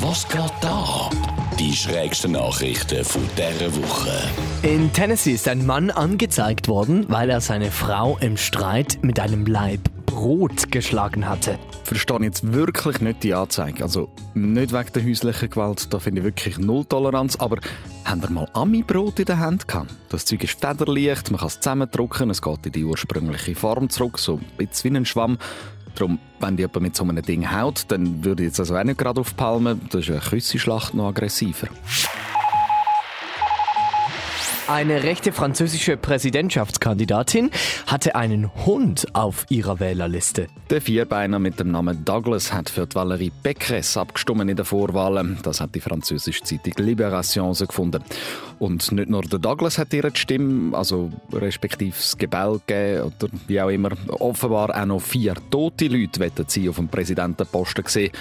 Was geht da? Die schrägsten Nachrichten von dieser Woche. In Tennessee ist ein Mann angezeigt worden, weil er seine Frau im Streit mit einem Laib Brot geschlagen hatte. Verstehe jetzt wirklich nicht die Anzeige. Also nicht wegen der häuslichen Gewalt, da finde ich wirklich null Toleranz. Aber haben wir mal Ami-Brot in der Hand gehabt? Das Zeug ist federleicht, man kann es zusammendrücken, es geht in die ursprüngliche Form zurück, so ein bisschen wie ein Schwamm. Darum, wenn die jemand mit so einem Ding haut, dann würde ich jetzt also auch nicht gerade aufpalmen. Das ist eine Küssenschlacht noch aggressiver. Eine rechte französische Präsidentschaftskandidatin hatte einen Hund auf ihrer Wählerliste. Der Vierbeiner mit dem Namen Douglas hat für die Valerie Pécresse abgestimmt in der Vorwahl. Das hat die französische Zeitung Libération gefunden. Und nicht nur der Douglas hat ihre Stimme, also respektive das Gebell gegeben oder wie auch immer. Offenbar auch noch vier tote Leute wollen sie auf dem Präsidentenposten sehen.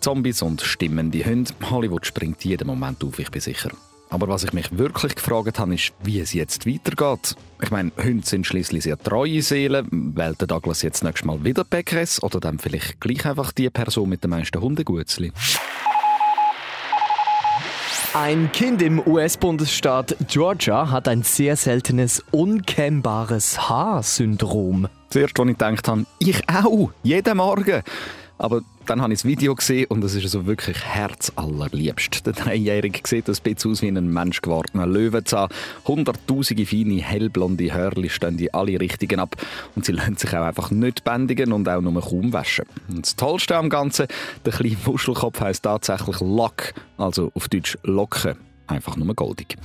Zombies und stimmende Hunde. Hollywood springt jeden Moment auf, ich bin sicher. Aber was ich mich wirklich gefragt habe, ist, wie es jetzt weitergeht. Ich meine, Hunde sind schließlich sehr treue Seelen. Wählt der Douglas jetzt nächstes Mal wieder Päckres oder dann vielleicht gleich einfach die Person mit den meisten Hundegutzli? Ein Kind im US-Bundesstaat Georgia hat ein sehr seltenes unkennbares Haarsyndrom. Zuerst, als ich gedacht habe, ich auch, jeden Morgen. Aber dann habe ich das Video gesehen und es ist so wirklich herzallerliebst. Der Dreijährige sieht ein bisschen aus wie ein menschgewordener Löwenzahn. Hunderttausende feine, hellblonde Hörli stehen in alle Richtungen ab und sie lassen sich auch einfach nicht bändigen und auch nur kaum waschen. Und das Tollste am Ganzen, der kleine Muschelkopf heisst tatsächlich Lock, also auf Deutsch Locken. Einfach nur goldig.